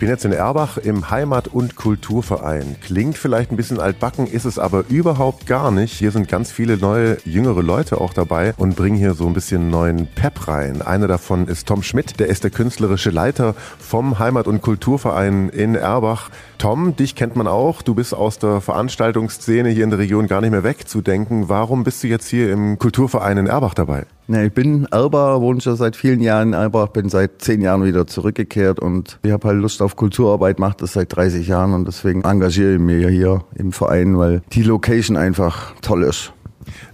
bin jetzt in Erbach im Heimat- und Kulturverein. Klingt vielleicht ein bisschen altbacken, ist es aber überhaupt gar nicht. Hier sind ganz viele neue, jüngere Leute auch dabei und bringen hier so ein bisschen neuen Pep rein. Einer davon ist Tom Schmidt, der ist der künstlerische Leiter vom Heimat- und Kulturverein in Erbach. Tom, dich kennt man auch. Du bist aus der Veranstaltungsszene hier in der Region gar nicht mehr wegzudenken. Warum bist du jetzt hier im Kulturverein in Erbach dabei? Ja, ich bin Erber, wohne schon seit vielen Jahren in Erbach, bin seit zehn Jahren wieder zurückgekehrt und ich habe halt Lust auf Kulturarbeit, mache das seit 30 Jahren und deswegen engagiere ich mich hier im Verein, weil die Location einfach toll ist.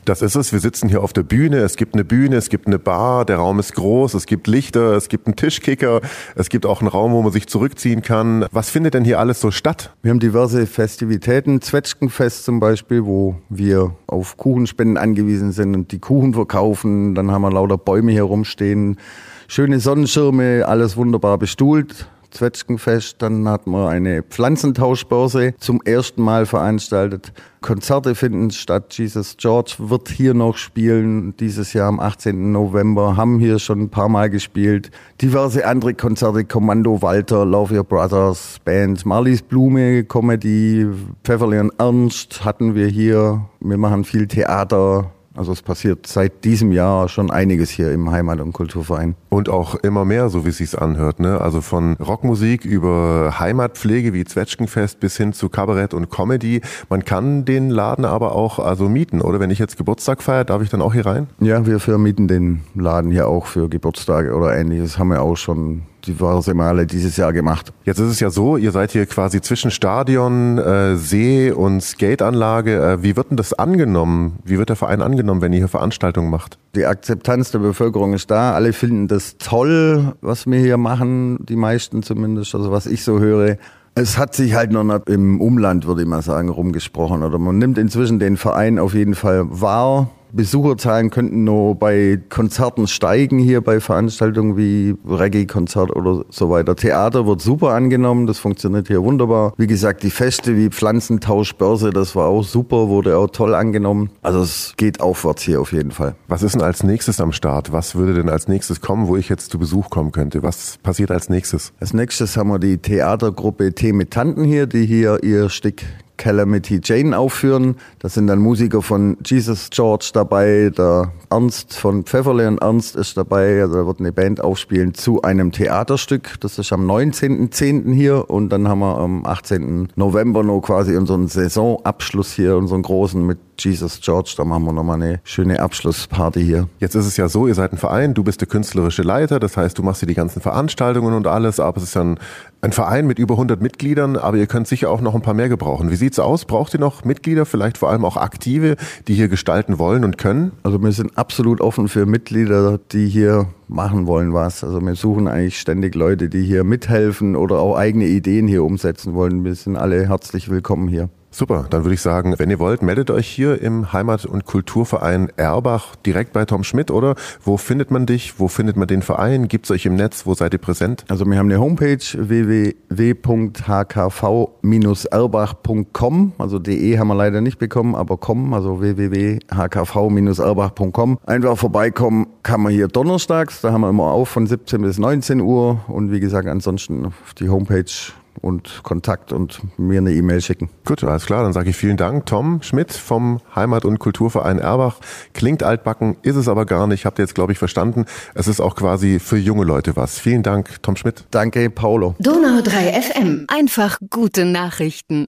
Das ist es. Wir sitzen hier auf der Bühne. Es gibt eine Bühne, es gibt eine Bar, der Raum ist groß, es gibt Lichter, es gibt einen Tischkicker, es gibt auch einen Raum, wo man sich zurückziehen kann. Was findet denn hier alles so statt? Wir haben diverse Festivitäten, Zwetschgenfest zum Beispiel, wo wir auf Kuchenspenden angewiesen sind und die Kuchen verkaufen. Dann haben wir lauter Bäume hier rumstehen, schöne Sonnenschirme, alles wunderbar bestuhlt. Zwetschgenfest. Dann hatten wir eine Pflanzentauschbörse zum ersten Mal veranstaltet. Konzerte finden statt. Jesus George wird hier noch spielen. Dieses Jahr am 18. November haben hier schon ein paar Mal gespielt. Diverse andere Konzerte. Kommando Walter, Love Your Brothers, Band Marlies Blume, Comedy, Pfefferle und Ernst hatten wir hier. Wir machen viel Theater, also es passiert seit diesem Jahr schon einiges hier im Heimat- und Kulturverein. Und auch immer mehr, so wie es sich anhört. Ne? Also von Rockmusik über Heimatpflege wie Zwetschgenfest bis hin zu Kabarett und Comedy. Man kann den Laden aber auch also mieten, oder? Wenn ich jetzt Geburtstag feiere, darf ich dann auch hier rein? Ja, wir vermieten den Laden hier auch für Geburtstage oder ähnliches. Haben wir auch schon diverse Male dieses Jahr gemacht. Jetzt ist es ja so, ihr seid hier quasi zwischen Stadion, äh, See und Skateanlage. Äh, wie wird denn das angenommen? Wie wird der Verein angenommen, wenn ihr hier Veranstaltungen macht? Die Akzeptanz der Bevölkerung ist da. Alle finden das toll, was wir hier machen. Die meisten zumindest, also was ich so höre. Es hat sich halt noch nicht im Umland, würde ich mal sagen, rumgesprochen. Oder man nimmt inzwischen den Verein auf jeden Fall wahr. Besucherzahlen könnten nur bei Konzerten steigen hier bei Veranstaltungen wie Reggae-Konzert oder so weiter. Theater wird super angenommen, das funktioniert hier wunderbar. Wie gesagt, die Feste wie Pflanzentauschbörse, das war auch super, wurde auch toll angenommen. Also es geht aufwärts hier auf jeden Fall. Was ist denn als nächstes am Start? Was würde denn als nächstes kommen, wo ich jetzt zu Besuch kommen könnte? Was passiert als nächstes? Als nächstes haben wir die Theatergruppe Tee mit Tanten hier, die hier ihr Stück Calamity Jane aufführen. Da sind dann Musiker von Jesus George dabei, der Ernst von Pfefferle und Ernst ist dabei. Also da wird eine Band aufspielen zu einem Theaterstück. Das ist am 19.10. hier und dann haben wir am 18. November noch quasi unseren Saisonabschluss hier, unseren großen mit Jesus George. Da machen wir nochmal eine schöne Abschlussparty hier. Jetzt ist es ja so, ihr seid ein Verein, du bist der künstlerische Leiter, das heißt, du machst hier die ganzen Veranstaltungen und alles, aber es ist ja ein, ein Verein mit über 100 Mitgliedern, aber ihr könnt sicher auch noch ein paar mehr gebrauchen. Wie sieht's aus? Braucht ihr noch Mitglieder, vielleicht vor allem auch Aktive, die hier gestalten wollen und können? Also wir sind absolut offen für Mitglieder, die hier machen wollen was. Also wir suchen eigentlich ständig Leute, die hier mithelfen oder auch eigene Ideen hier umsetzen wollen. Wir sind alle herzlich willkommen hier. Super, dann würde ich sagen, wenn ihr wollt, meldet euch hier im Heimat- und Kulturverein Erbach direkt bei Tom Schmidt, oder? Wo findet man dich? Wo findet man den Verein? Gibt es euch im Netz? Wo seid ihr präsent? Also wir haben eine Homepage www.hkv-erbach.com. Also de haben wir leider nicht bekommen, aber com, also www.hkv-erbach.com. Einfach vorbeikommen kann man hier donnerstags, da haben wir immer auf von 17 bis 19 Uhr und wie gesagt ansonsten auf die Homepage und Kontakt und mir eine E-Mail schicken. Gut, alles klar, dann sage ich vielen Dank. Tom Schmidt vom Heimat- und Kulturverein Erbach. Klingt altbacken, ist es aber gar nicht. Habt ihr jetzt, glaube ich, verstanden. Es ist auch quasi für junge Leute was. Vielen Dank, Tom Schmidt. Danke, Paulo. Donau 3 FM. Einfach gute Nachrichten.